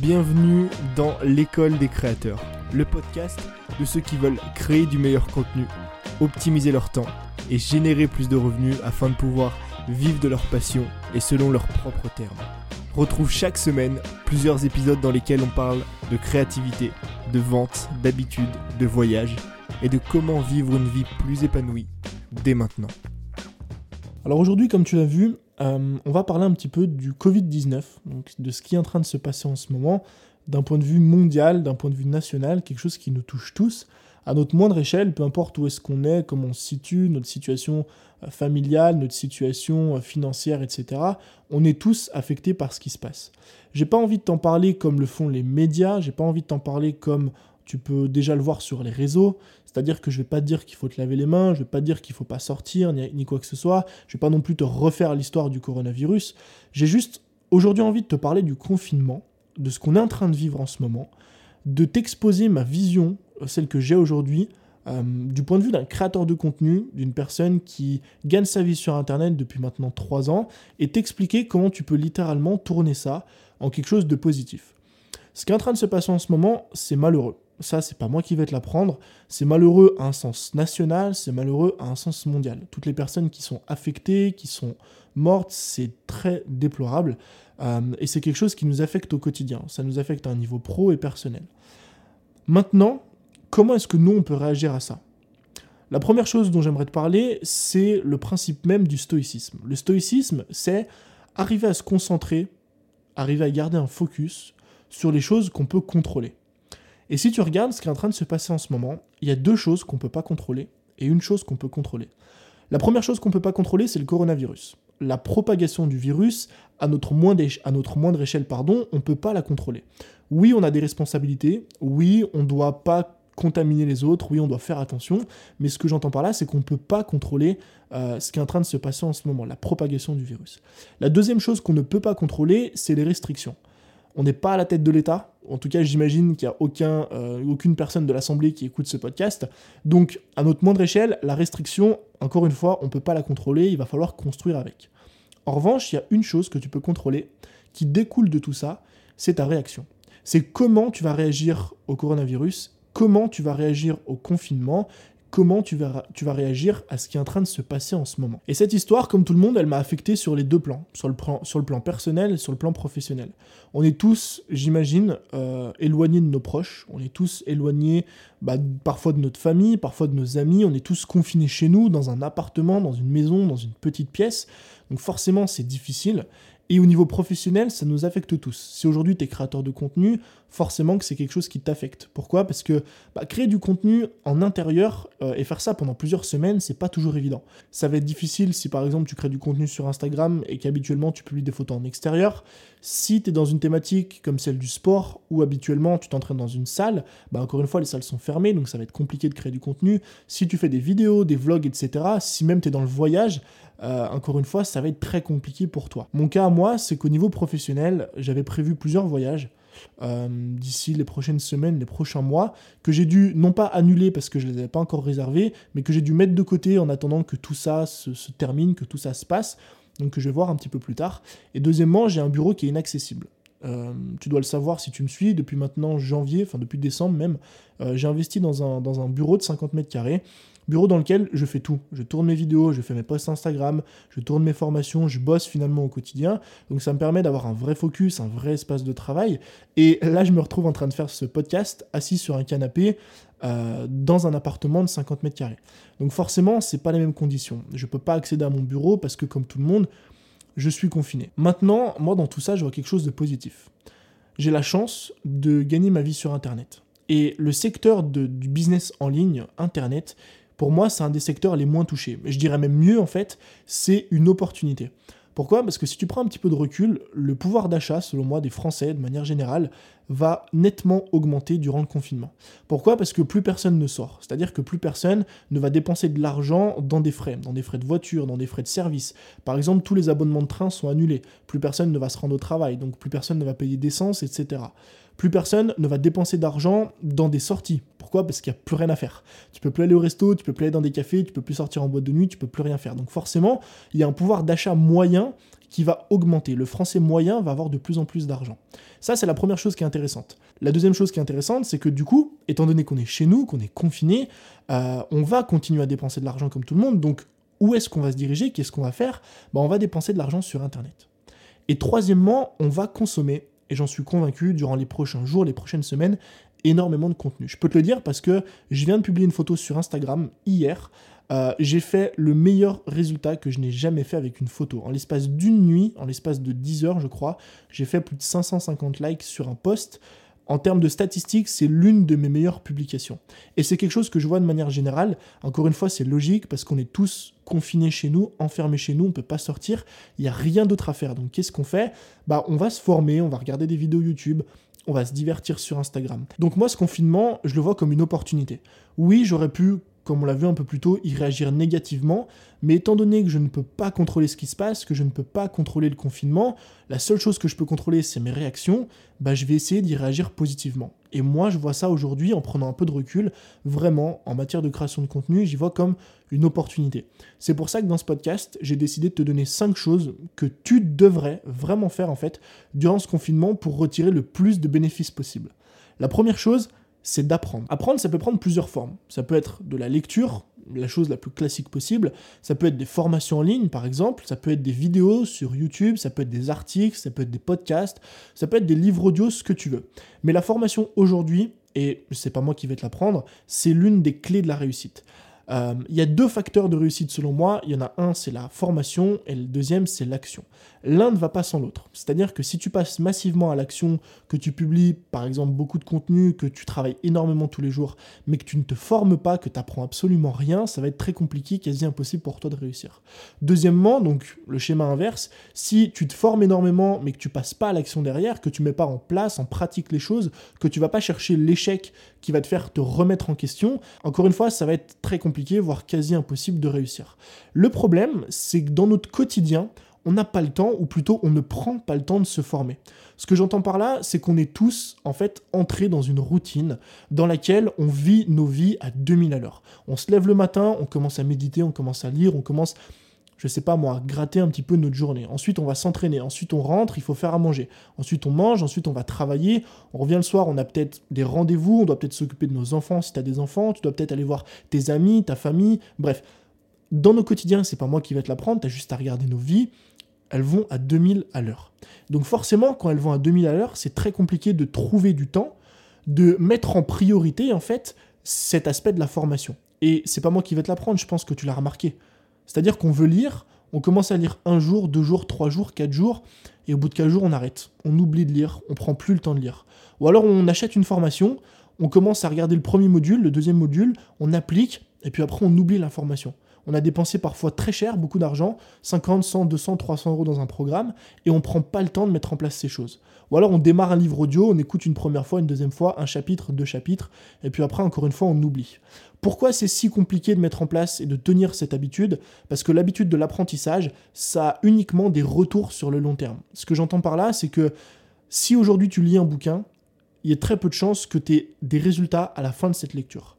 Bienvenue dans l'école des créateurs, le podcast de ceux qui veulent créer du meilleur contenu, optimiser leur temps et générer plus de revenus afin de pouvoir vivre de leur passion et selon leurs propres termes. Retrouve chaque semaine plusieurs épisodes dans lesquels on parle de créativité, de vente, d'habitude, de voyage et de comment vivre une vie plus épanouie dès maintenant. Alors aujourd'hui, comme tu l'as vu, euh, on va parler un petit peu du Covid-19, de ce qui est en train de se passer en ce moment, d'un point de vue mondial, d'un point de vue national, quelque chose qui nous touche tous, à notre moindre échelle, peu importe où est-ce qu'on est, comment on se situe, notre situation euh, familiale, notre situation euh, financière, etc. On est tous affectés par ce qui se passe. J'ai pas envie de t'en parler comme le font les médias, j'ai pas envie de t'en parler comme tu peux déjà le voir sur les réseaux, c'est-à-dire que je vais pas dire qu'il faut te laver les mains, je vais pas dire qu'il faut pas sortir, ni, quoi que ce soit, je vais pas non plus te refaire l'histoire du coronavirus, j'ai juste aujourd'hui envie de te parler du confinement, de ce qu'on est en train de vivre en ce moment, de t'exposer ma vision, euh, celle que j'ai aujourd'hui, euh, du point de vue d'un créateur de contenu, d'une personne qui gagne sa vie sur Internet depuis maintenant 3 ans, et t'expliquer comment tu peux littéralement tourner ça en quelque chose de positif. Ce qui est en train de se passer en ce moment, c'est malheureux ça, c'est pas moi qui vais te l'apprendre. C'est malheureux à un sens national, c'est malheureux à un sens mondial. Toutes les personnes qui sont affectées, qui sont mortes, c'est très déplorable. Euh, et c'est quelque chose qui nous affecte au quotidien. Ça nous affecte à un niveau pro et personnel. Maintenant, comment est-ce que nous, on peut réagir à ça? La première chose dont j'aimerais te parler, c'est le principe même du stoïcisme. Le stoïcisme, c'est arriver à se concentrer, arriver à garder un focus sur les choses qu'on peut contrôler. Et si tu regardes ce qui est en train de se passer en ce moment, il y a deux choses qu'on ne peut pas contrôler et une chose qu'on peut contrôler. La première chose qu'on ne peut pas contrôler, c'est le coronavirus. La propagation du virus, à notre moindre, échelle, pardon, on ne peut pas la contrôler. Oui, on a des responsabilités, oui, on ne doit pas contaminer les autres, oui, on doit faire attention, mais ce que j'entends par là, c'est qu'on ne peut pas contrôler euh, ce qui est en train de se passer en ce moment, la propagation du virus. La deuxième chose qu'on ne peut pas contrôler, c'est les restrictions. On n'est pas à la tête de l'État. En tout cas, j'imagine qu'il n'y a euh, aucune personne de l'Assemblée qui écoute ce podcast. Donc, à notre moindre échelle, la restriction, encore une fois, on ne peut pas la contrôler, il va falloir construire avec. En revanche, il y a une chose que tu peux contrôler, qui découle de tout ça, c'est ta réaction. C'est comment tu vas réagir au coronavirus, comment tu vas réagir au confinement, comment tu vas, réagir à ce qui est en train de se passer en ce moment. Et cette histoire, comme tout le monde, elle m'a affecté sur les deux plans, sur le plan, sur le plan personnel et sur le plan professionnel. On est tous, j'imagine, euh, éloignés de nos proches, on est tous éloignés bah, parfois de notre famille, parfois de nos amis, on est tous confinés chez nous, dans un appartement, dans une maison, dans une petite pièce. Donc forcément, c'est difficile. Et au niveau professionnel, ça nous affecte tous. Si aujourd'hui tu es créateur de contenu, forcément que c'est quelque chose qui t'affecte. Pourquoi? Parce que bah, créer du contenu en intérieur euh, et faire ça pendant plusieurs semaines, c'est pas toujours évident. Ça va être difficile si par exemple tu crées du contenu sur Instagram et qu'habituellement tu publies des photos en extérieur. Si tu es dans une thématique comme celle du sport où habituellement tu t'entraînes dans une salle, bah encore une fois les salles sont fermées donc ça va être compliqué de créer du contenu. Si tu fais des vidéos, des vlogs, etc., si même tu es dans le voyage, euh, encore une fois, ça va être très compliqué pour toi. Mon cas à moi, c'est qu'au niveau professionnel, j'avais prévu plusieurs voyages. Euh, d'ici les prochaines semaines, les prochains mois, que j'ai dû non pas annuler parce que je ne les avais pas encore réservés, mais que j'ai dû mettre de côté en attendant que tout ça se, termine, que tout ça se passe, donc que je vais voir un petit peu plus tard. Et deuxièmement, j'ai un bureau qui est inaccessible. Euh, tu dois le savoir si tu me suis, depuis maintenant janvier, enfin depuis décembre même, j'ai investi dans un, dans un bureau de 50 mètres carrés bureau dans lequel je fais tout. Je tourne mes vidéos, je fais mes posts Instagram, je tourne mes formations, je bosse finalement au quotidien. Donc ça me permet d'avoir un vrai focus, un vrai espace de travail. Et là, je me retrouve en train de faire ce podcast assis sur un canapé euh, dans un appartement de 50 mètres carrés. Donc forcément, c'est pas les mêmes conditions. Je peux pas accéder à mon bureau parce que comme tout le monde, je suis confiné. Maintenant, moi dans tout ça, je vois quelque chose de positif. J'ai la chance de gagner ma vie sur Internet. Et le secteur du business en ligne, Internet, pour moi, c'est un des secteurs les moins touchés. Mais je dirais même mieux, en fait, c'est une opportunité. Pourquoi? Parce que si tu prends un petit peu de recul, le pouvoir d'achat, selon moi, des Français, de manière générale, va nettement augmenter durant le confinement. Pourquoi? Parce que plus personne ne sort. C'est-à-dire que plus personne ne va dépenser de l'argent dans des frais, dans des frais de voiture, dans des frais de service. Par exemple, tous les abonnements de train sont annulés. Plus personne ne va se rendre au travail, donc plus personne ne va payer d'essence, etc plus personne ne va dépenser d'argent dans des sorties. Pourquoi? Parce qu'il n'y a plus rien à faire. Tu peux plus aller au resto, tu peux plus aller dans des cafés, tu peux plus sortir en boîte de nuit, tu peux plus rien faire. Donc forcément, il y a un pouvoir d'achat moyen qui va augmenter. Le français moyen va avoir de plus en plus d'argent. Ça, c'est la première chose qui est intéressante. La deuxième chose qui est intéressante, c'est que du coup, étant donné qu'on est chez nous, qu'on est confiné, euh, on va continuer à dépenser de l'argent comme tout le monde. Donc, où est-ce qu'on va se diriger? Qu'est-ce qu'on va faire? Bah, On va dépenser de l'argent sur Internet. Et troisièmement, on va consommer, et j'en suis convaincu, durant les prochains jours, les prochaines semaines, énormément de contenu. Je peux te le dire parce que je viens de publier une photo sur Instagram hier. Euh, j'ai fait le meilleur résultat que je n'ai jamais fait avec une photo. En l'espace d'une nuit, en l'espace de 10 heures, je crois, j'ai fait plus de 550 likes sur un post en termes de statistiques, c'est l'une de mes meilleures publications. Et c'est quelque chose que je vois de manière générale. Encore une fois, c'est logique parce qu'on est tous confinés chez nous, enfermés chez nous, on ne peut pas sortir, il n'y a rien d'autre à faire. Donc qu'est-ce qu'on fait? Bah on va se former, on va regarder des vidéos YouTube, on va se divertir sur Instagram. Donc moi, ce confinement, je le vois comme une opportunité. Oui, j'aurais pu comme on l'a vu un peu plus tôt, y réagir négativement. Mais étant donné que je ne peux pas contrôler ce qui se passe, que je ne peux pas contrôler le confinement, la seule chose que je peux contrôler, c'est mes réactions, bah, je vais essayer d'y réagir positivement. Et moi, je vois ça aujourd'hui en prenant un peu de recul, vraiment, en matière de création de contenu, j'y vois comme une opportunité. C'est pour ça que dans ce podcast, j'ai décidé de te donner 5 choses que tu devrais vraiment faire, en fait, durant ce confinement pour retirer le plus de bénéfices possible. La première chose, c'est d'apprendre. Apprendre, ça peut prendre plusieurs formes. Ça peut être de la lecture, la chose la plus classique possible. Ça peut être des formations en ligne, par exemple. Ça peut être des vidéos sur YouTube. Ça peut être des articles. Ça peut être des podcasts. Ça peut être des livres audio, ce que tu veux. Mais la formation aujourd'hui, et c'est pas moi qui vais te l'apprendre, c'est l'une des clés de la réussite. Euh, il y a deux facteurs de réussite selon moi. Il y en a un, c'est la formation, et le deuxième, c'est l'action. L'un ne va pas sans l'autre. C'est-à-dire que si tu passes massivement à l'action, que tu publies par exemple beaucoup de contenu, que tu travailles énormément tous les jours, mais que tu ne te formes pas, que tu apprends absolument rien, ça va être très compliqué, quasi impossible pour toi de réussir. Deuxièmement, donc le schéma inverse, si tu te formes énormément, mais que tu passes pas à l'action derrière, que tu mets pas en place, en pratique les choses, que tu vas pas chercher l'échec qui va te faire te remettre en question, encore une fois, ça va être très compliqué, voire quasi impossible de réussir. Le problème, c'est que dans notre quotidien, on n'a pas le temps, ou plutôt on ne prend pas le temps de se former. Ce que j'entends par là, c'est qu'on est tous en fait entrés dans une routine dans laquelle on vit nos vies à 2000 à l'heure. On se lève le matin, on commence à méditer, on commence à lire, on commence je sais pas moi, gratter un petit peu notre journée. Ensuite, on va s'entraîner. Ensuite, on rentre, il faut faire à manger. Ensuite, on mange. Ensuite, on va travailler. On revient le soir, on a peut-être des rendez-vous. On doit peut-être s'occuper de nos enfants si tu as des enfants. Tu dois peut-être aller voir tes amis, ta famille. Bref, dans nos quotidiens, c'est pas moi qui vais te l'apprendre. Tu as juste à regarder nos vies elles vont à 2000 à l'heure. Donc forcément, quand elles vont à 2000 à l'heure, c'est très compliqué de trouver du temps, de mettre en priorité en fait cet aspect de la formation. Et c'est pas moi qui vais te l'apprendre, je pense que tu l'as remarqué. C'est-à-dire qu'on veut lire, on commence à lire un jour, deux jours, trois jours, quatre jours, et au bout de quatre jours, on arrête. On oublie de lire, on prend plus le temps de lire. Ou alors on achète une formation, on commence à regarder le premier module, le deuxième module, on applique, et puis après on oublie l'information. On a dépensé parfois très cher, beaucoup d'argent, 50, 100, 200, 300 euros dans un programme, et on ne prend pas le temps de mettre en place ces choses. Ou alors on démarre un livre audio, on écoute une première fois, une deuxième fois, un chapitre, deux chapitres, et puis après, encore une fois, on oublie. Pourquoi c'est si compliqué de mettre en place et de tenir cette habitude? Parce que l'habitude de l'apprentissage, ça a uniquement des retours sur le long terme. Ce que j'entends par là, c'est que si aujourd'hui tu lis un bouquin, il y a très peu de chances que tu aies des résultats à la fin de cette lecture.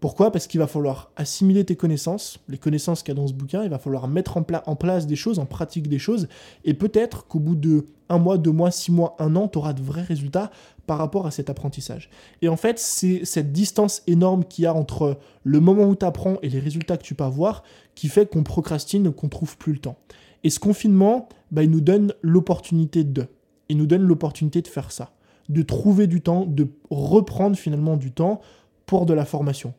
Pourquoi? Parce qu'il va falloir assimiler tes connaissances, les connaissances qu'il y a dans ce bouquin, il va falloir mettre en, place des choses, en pratique des choses, et peut-être qu'au bout de un mois, deux mois, six mois, un an, tu auras de vrais résultats par rapport à cet apprentissage. Et en fait, c'est cette distance énorme qu'il y a entre le moment où tu apprends et les résultats que tu peux avoir qui fait qu'on procrastine, qu'on trouve plus le temps. Et ce confinement, bah, il nous donne l'opportunité de. Il nous donne l'opportunité de faire ça, de trouver du temps, de reprendre finalement du temps pour de la formation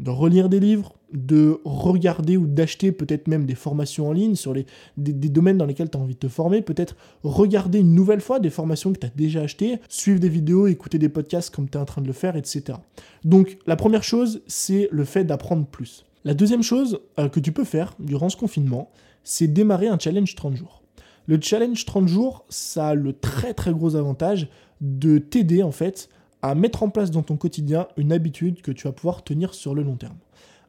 de relire des livres, de regarder ou d'acheter peut-être même des formations en ligne sur des, domaines dans lesquels tu as envie de te former, peut-être regarder une nouvelle fois des formations que tu as déjà achetées, suivre des vidéos, écouter des podcasts comme tu es en train de le faire, etc. Donc la première chose, c'est le fait d'apprendre plus. La deuxième chose euh, que tu peux faire durant ce confinement, c'est démarrer un challenge 30 jours. Le challenge 30 jours, ça a le très très gros avantage de t'aider en fait à mettre en place dans ton quotidien une habitude que tu vas pouvoir tenir sur le long terme.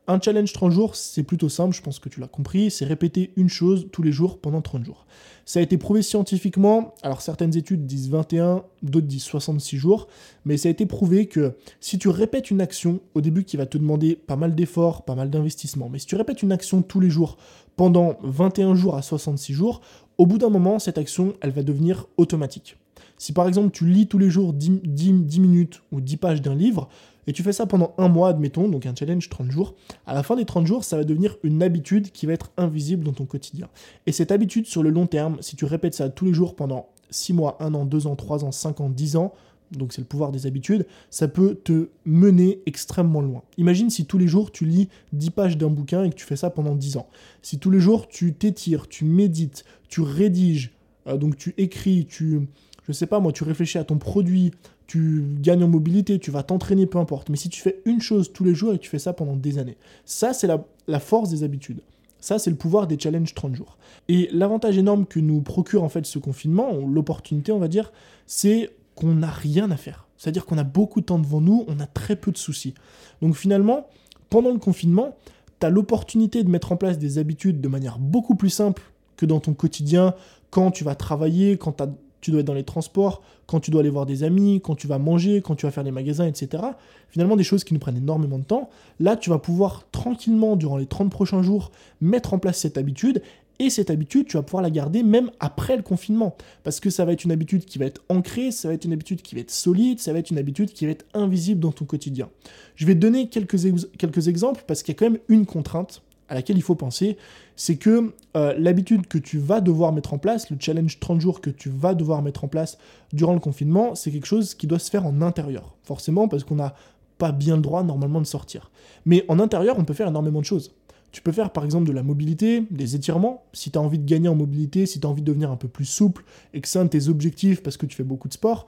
Un challenge 30 jours, c'est plutôt simple, je pense que tu l'as compris, c'est répéter une chose tous les jours pendant 30 jours. Ça a été prouvé scientifiquement, alors certaines études disent 21, d'autres disent 66 jours, mais ça a été prouvé que si tu répètes une action au début qui va te demander pas mal d'efforts, pas mal d'investissement, mais si tu répètes une action tous les jours pendant 21 jours à 66 jours, au bout d'un moment, cette action, elle va devenir automatique. Si par exemple tu lis tous les jours 10, 10 minutes ou 10 pages d'un livre, et tu fais ça pendant un mois, admettons, donc un challenge 30 jours, à la fin des 30 jours, ça va devenir une habitude qui va être invisible dans ton quotidien. Et cette habitude, sur le long terme, si tu répètes ça tous les jours pendant 6 mois, 1 an, 2 ans, 3 ans, 5 ans, 10 ans, donc c'est le pouvoir des habitudes, ça peut te mener extrêmement loin. Imagine si tous les jours tu lis 10 pages d'un bouquin et que tu fais ça pendant 10 ans. Si tous les jours tu t'étires, tu médites, tu rédiges, euh, donc tu écris, tu, je sais pas moi, tu réfléchis à ton produit, tu gagnes en mobilité, tu vas t'entraîner, peu importe. Mais si tu fais une chose tous les jours et que tu fais ça pendant des années, ça c'est la, la force des habitudes. Ça, c'est le pouvoir des challenges 30 jours. Et l'avantage énorme que nous procure en fait ce confinement, l'opportunité, on va dire, c'est qu'on n'a rien à faire. C'est-à-dire qu'on a beaucoup de temps devant nous, on a très peu de soucis. Donc finalement, pendant le confinement, tu as l'opportunité de mettre en place des habitudes de manière beaucoup plus simple que dans ton quotidien, quand tu vas travailler, quand tu dois être dans les transports, quand tu dois aller voir des amis, quand tu vas manger, quand tu vas faire les magasins, etc. Finalement, des choses qui nous prennent énormément de temps. Là, tu vas pouvoir tranquillement, durant les 30 prochains jours, mettre en place cette habitude et cette habitude, tu vas pouvoir la garder même après le confinement. Parce que ça va être une habitude qui va être ancrée, ça va être une habitude qui va être solide, ça va être une habitude qui va être invisible dans ton quotidien. Je vais te donner quelques, quelques exemples parce qu'il y a quand même une contrainte à laquelle il faut penser, c'est que euh, l'habitude que tu vas devoir mettre en place, le challenge 30 jours que tu vas devoir mettre en place durant le confinement, c'est quelque chose qui doit se faire en intérieur. Forcément, parce qu'on n'a pas bien le droit normalement de sortir. Mais en intérieur, on peut faire énormément de choses. Tu peux faire par exemple de la mobilité, des étirements, si tu as envie de gagner en mobilité, si tu as envie de devenir un peu plus souple et que c'est un de tes objectifs parce que tu fais beaucoup de sport.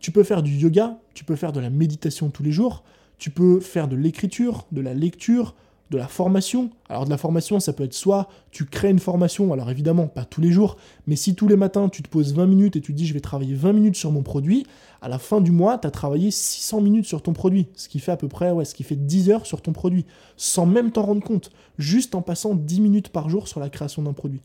Tu peux faire du yoga, tu peux faire de la méditation tous les jours, tu peux faire de l'écriture, de la lecture, de la formation. Alors de la formation, ça peut être soit tu crées une formation, alors évidemment pas tous les jours, mais si tous les matins tu te poses 20 minutes et tu dis je vais travailler 20 minutes sur mon produit, à la fin du mois, tu as travaillé 600 minutes sur ton produit, ce qui fait à peu près ouais, ce qui fait 10 heures sur ton produit, sans même t'en rendre compte, juste en passant 10 minutes par jour sur la création d'un produit.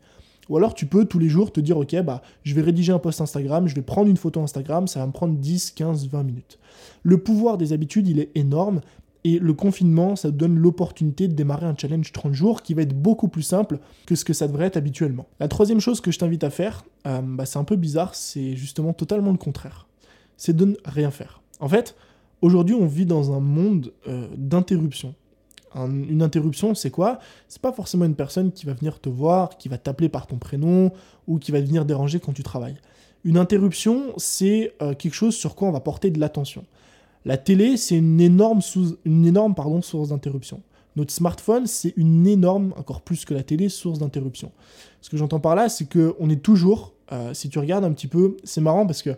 Ou alors tu peux tous les jours te dire ok bah je vais rédiger un post Instagram, je vais prendre une photo Instagram, ça va me prendre 10, 15, 20 minutes. Le pouvoir des habitudes, il est énorme et le confinement, ça donne l'opportunité de démarrer un challenge 30 jours qui va être beaucoup plus simple que ce que ça devrait être habituellement. La troisième chose que je t'invite à faire, euh, bah, c'est un peu bizarre, c'est justement totalement le contraire. C'est de ne rien faire. En fait, aujourd'hui, on vit dans un monde euh, d'interruption. une interruption, c'est quoi? C'est pas forcément une personne qui va venir te voir, qui va t'appeler par ton prénom ou qui va venir déranger quand tu travailles. Une interruption, c'est euh, quelque chose sur quoi on va porter de l'attention. La télé, c'est une énorme, source d'interruption. Notre smartphone, c'est une énorme, encore plus que la télé, source d'interruption. Ce que j'entends par là, c'est qu'on est toujours, euh, si tu regardes un petit peu, c'est marrant parce que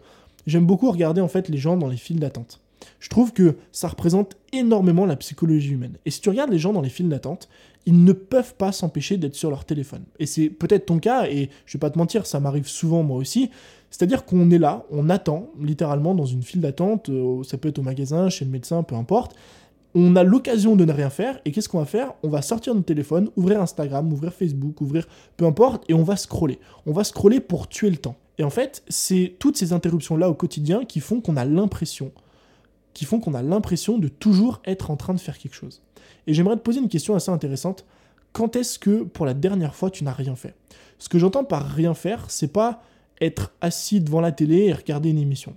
j'aime beaucoup regarder en fait les gens dans les files d'attente. Je trouve que ça représente énormément la psychologie humaine. Et si tu regardes les gens dans les files d'attente, ils ne peuvent pas s'empêcher d'être sur leur téléphone. Et c'est peut-être ton cas, et je vais pas te mentir, ça m'arrive souvent moi aussi. C'est-à-dire qu'on est là, on attend littéralement dans une file d'attente, euh, ça peut être au magasin, chez le médecin, peu importe. On a l'occasion de ne rien faire, et qu'est-ce qu'on va faire? On va sortir notre téléphone, ouvrir Instagram, ouvrir Facebook, ouvrir peu importe, et on va scroller. On va scroller pour tuer le temps. Et en fait, c'est toutes ces interruptions-là au quotidien qui font qu'on a l'impression, qui font qu'on a l'impression de toujours être en train de faire quelque chose. Et j'aimerais te poser une question assez intéressante. Quand est-ce que, pour la dernière fois, tu n'as rien fait? Ce que j'entends par rien faire, c'est pas être assis devant la télé et regarder une émission.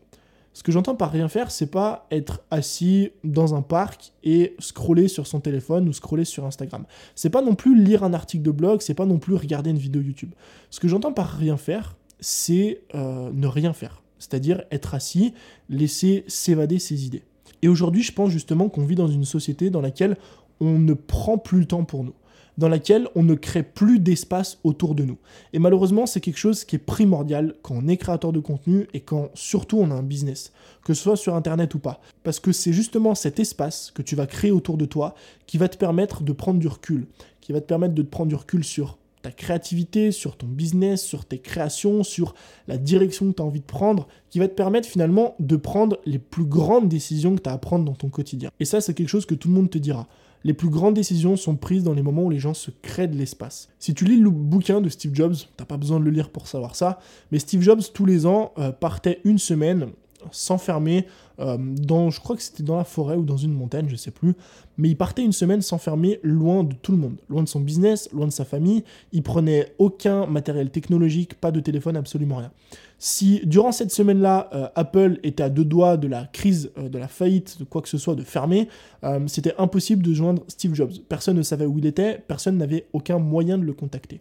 Ce que j'entends par rien faire, c'est pas être assis dans un parc et scroller sur son téléphone ou scroller sur Instagram. C'est pas non plus lire un article de blog, c'est pas non plus regarder une vidéo YouTube. Ce que j'entends par rien faire, c'est euh, ne rien faire. C'est-à-dire être assis, laisser s'évader ses idées. Et aujourd'hui, je pense justement qu'on vit dans une société dans laquelle on ne prend plus le temps pour nous dans laquelle on ne crée plus d'espace autour de nous. Et malheureusement, c'est quelque chose qui est primordial quand on est créateur de contenu et quand surtout on a un business, que ce soit sur Internet ou pas. Parce que c'est justement cet espace que tu vas créer autour de toi qui va te permettre de prendre du recul, qui va te permettre de te prendre du recul sur ta créativité, sur ton business, sur tes créations, sur la direction que tu as envie de prendre, qui va te permettre finalement de prendre les plus grandes décisions que tu as à prendre dans ton quotidien. Et ça, c'est quelque chose que tout le monde te dira les plus grandes décisions sont prises dans les moments où les gens se créent de l'espace. Si tu lis le bouquin de Steve Jobs, t'as pas besoin de le lire pour savoir ça, mais Steve Jobs tous les ans euh, partait une semaine s'enfermer euh, dans, je crois que c'était dans la forêt ou dans une montagne, je sais plus, mais il partait une semaine s'enfermer loin de tout le monde, loin de son business, loin de sa famille. Il prenait aucun matériel technologique, pas de téléphone, absolument rien. Si durant cette semaine-là, euh, Apple était à deux doigts de la crise, euh, de la faillite, de quoi que ce soit, de fermer, c'était impossible de joindre Steve Jobs. Personne ne savait où il était, personne n'avait aucun moyen de le contacter.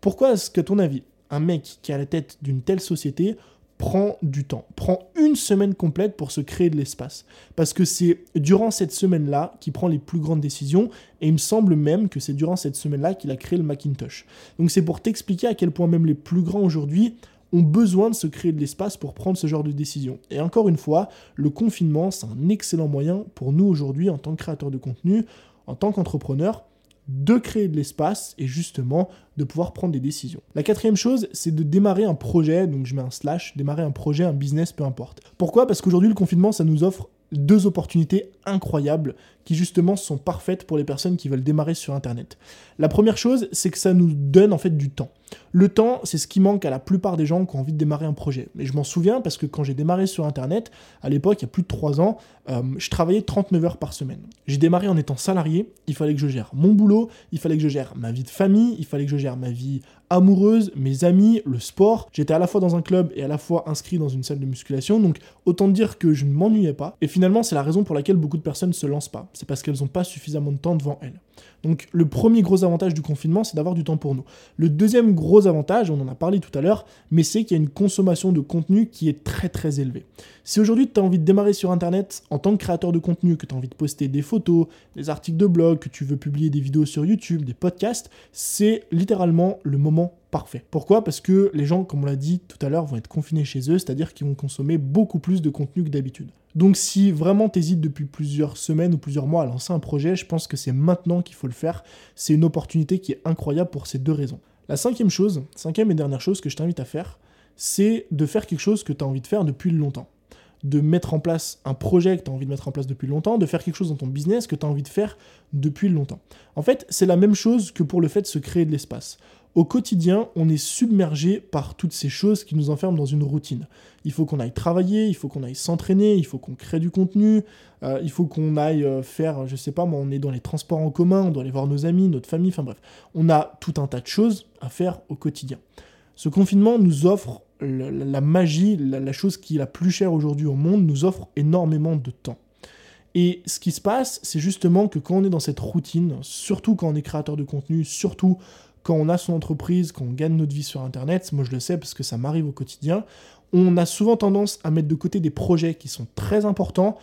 Pourquoi est-ce que, ton avis, un mec qui est à la tête d'une telle société prend du temps, prend une semaine complète pour se créer de l'espace. Parce que c'est durant cette semaine-là qu'il prend les plus grandes décisions, et il me semble même que c'est durant cette semaine-là qu'il a créé le Macintosh. Donc c'est pour t'expliquer à quel point même les plus grands aujourd'hui ont besoin de se créer de l'espace pour prendre ce genre de décision. Et encore une fois, le confinement, c'est un excellent moyen pour nous aujourd'hui, en tant que créateurs de contenu, en tant qu'entrepreneurs, de créer de l'espace et justement de pouvoir prendre des décisions. La quatrième chose, c'est de démarrer un projet, donc je mets un slash, démarrer un projet, un business, peu importe. Pourquoi? Parce qu'aujourd'hui le confinement, ça nous offre deux opportunités incroyables qui justement sont parfaites pour les personnes qui veulent démarrer sur Internet. La première chose, c'est que ça nous donne en fait du temps. Le temps, c'est ce qui manque à la plupart des gens qui ont envie de démarrer un projet. Mais je m'en souviens parce que quand j'ai démarré sur Internet, à l'époque, il y a plus de 3 ans, euh, je travaillais 39 heures par semaine. J'ai démarré en étant salarié, il fallait que je gère mon boulot, il fallait que je gère ma vie de famille, il fallait que je gère ma vie amoureuse, mes amis, le sport. J'étais à la fois dans un club et à la fois inscrit dans une salle de musculation, donc autant dire que je ne m'ennuyais pas. Et finalement, c'est la raison pour laquelle beaucoup de personnes ne se lancent pas. C'est parce qu'elles n'ont pas suffisamment de temps devant elles. Donc le premier gros avantage du confinement, c'est d'avoir du temps pour nous. Le deuxième gros avantage, on en a parlé tout à l'heure, mais c'est qu'il y a une consommation de contenu qui est très très élevée. Si aujourd'hui tu as envie de démarrer sur Internet en tant que créateur de contenu, que tu as envie de poster des photos, des articles de blog, que tu veux publier des vidéos sur YouTube, des podcasts, c'est littéralement le moment parfait. Pourquoi? Parce que les gens, comme on l'a dit tout à l'heure, vont être confinés chez eux, c'est-à-dire qu'ils vont consommer beaucoup plus de contenu que d'habitude. Donc si vraiment tu hésites depuis plusieurs semaines ou plusieurs mois à lancer un projet, je pense que c'est maintenant qu'il faut le faire. C'est une opportunité qui est incroyable pour ces deux raisons. La cinquième chose, cinquième et dernière chose que je t'invite à faire, c'est de faire quelque chose que tu as envie de faire depuis longtemps. De mettre en place un projet que tu as envie de mettre en place depuis longtemps, de faire quelque chose dans ton business que tu as envie de faire depuis longtemps. En fait, c'est la même chose que pour le fait de se créer de l'espace. Au quotidien, on est submergé par toutes ces choses qui nous enferment dans une routine. Il faut qu'on aille travailler, il faut qu'on aille s'entraîner, il faut qu'on crée du contenu, euh, il faut qu'on aille euh, faire, je sais pas, moi, on est dans les transports en commun, on doit aller voir nos amis, notre famille, enfin bref. On a tout un tas de choses à faire au quotidien. Ce confinement nous offre la, magie, la chose qui est la plus chère aujourd'hui au monde, nous offre énormément de temps. Et ce qui se passe, c'est justement que quand on est dans cette routine, surtout quand on est créateur de contenu, surtout quand on a son entreprise, quand on gagne notre vie sur Internet, moi je le sais parce que ça m'arrive au quotidien, on a souvent tendance à mettre de côté des projets qui sont très importants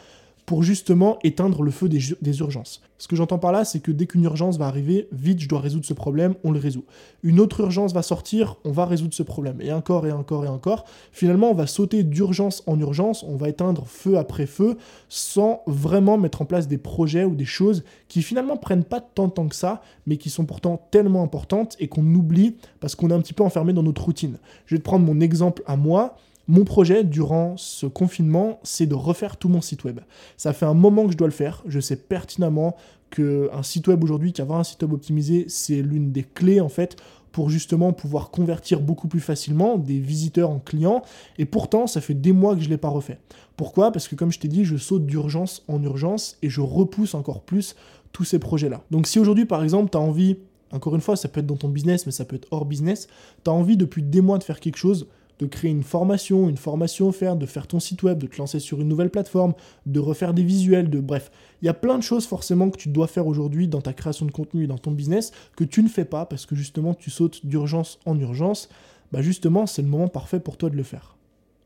pour justement éteindre le feu des, urgences. Ce que j'entends par là, c'est que dès qu'une urgence va arriver, vite, je dois résoudre ce problème, on le résout. Une autre urgence va sortir, on va résoudre ce problème. Et encore et encore et encore. Finalement, on va sauter d'urgence en urgence, on va éteindre feu après feu, sans vraiment mettre en place des projets ou des choses qui finalement prennent pas tant de temps que ça, mais qui sont pourtant tellement importantes et qu'on oublie parce qu'on est un petit peu enfermé dans notre routine. Je vais te prendre mon exemple à moi. Mon projet durant ce confinement, c'est de refaire tout mon site web. Ça fait un moment que je dois le faire. Je sais pertinemment qu'un site web aujourd'hui, qu'avoir un site web optimisé, c'est l'une des clés en fait pour justement pouvoir convertir beaucoup plus facilement des visiteurs en clients. Et pourtant, ça fait des mois que je ne l'ai pas refait. Pourquoi? Parce que comme je t'ai dit, je saute d'urgence en urgence et je repousse encore plus tous ces projets-là. Donc si aujourd'hui, par exemple, tu as envie, encore une fois, ça peut être dans ton business, mais ça peut être hors business, tu as envie depuis des mois de faire quelque chose, de créer une formation, une formation offerte, de faire ton site web, de te lancer sur une nouvelle plateforme, de refaire des visuels, de bref, il y a plein de choses forcément que tu dois faire aujourd'hui dans ta création de contenu et dans ton business que tu ne fais pas parce que justement tu sautes d'urgence en urgence. Bah justement, c'est le moment parfait pour toi de le faire.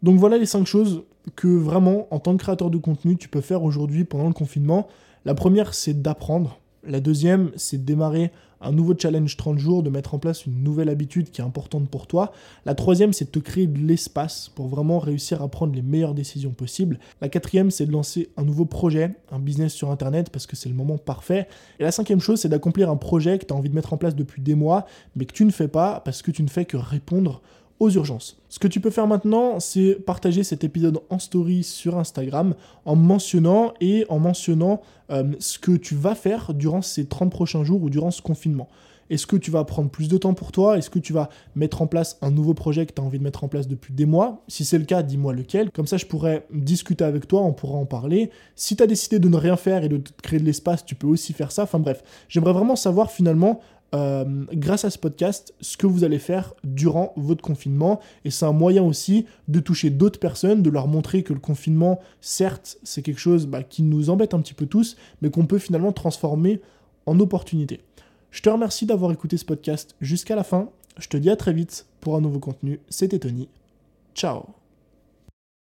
Donc voilà les 5 choses que vraiment en tant que créateur de contenu, tu peux faire aujourd'hui pendant le confinement. La première, c'est d'apprendre. La deuxième, c'est de démarrer un nouveau challenge 30 jours, de mettre en place une nouvelle habitude qui est importante pour toi. La troisième, c'est de te créer de l'espace pour vraiment réussir à prendre les meilleures décisions possibles. La quatrième, c'est de lancer un nouveau projet, un business sur Internet, parce que c'est le moment parfait. Et la cinquième chose, c'est d'accomplir un projet que tu as envie de mettre en place depuis des mois, mais que tu ne fais pas parce que tu ne fais que répondre aux urgences. Ce que tu peux faire maintenant, c'est partager cet épisode en story sur Instagram en mentionnant et en mentionnant euh, ce que tu vas faire durant ces 30 prochains jours ou durant ce confinement. Est-ce que tu vas prendre plus de temps pour toi? Est-ce que tu vas mettre en place un nouveau projet que tu as envie de mettre en place depuis des mois? Si c'est le cas, dis-moi lequel. Comme ça, je pourrais discuter avec toi, on pourra en parler. Si tu as décidé de ne rien faire et de créer de l'espace, tu peux aussi faire ça. Enfin bref, j'aimerais vraiment savoir finalement euh, grâce à ce podcast, ce que vous allez faire durant votre confinement. Et c'est un moyen aussi de toucher d'autres personnes, de leur montrer que le confinement, certes, c'est quelque chose bah, qui nous embête un petit peu tous, mais qu'on peut finalement transformer en opportunité. Je te remercie d'avoir écouté ce podcast jusqu'à la fin. Je te dis à très vite pour un nouveau contenu. C'était Tony. Ciao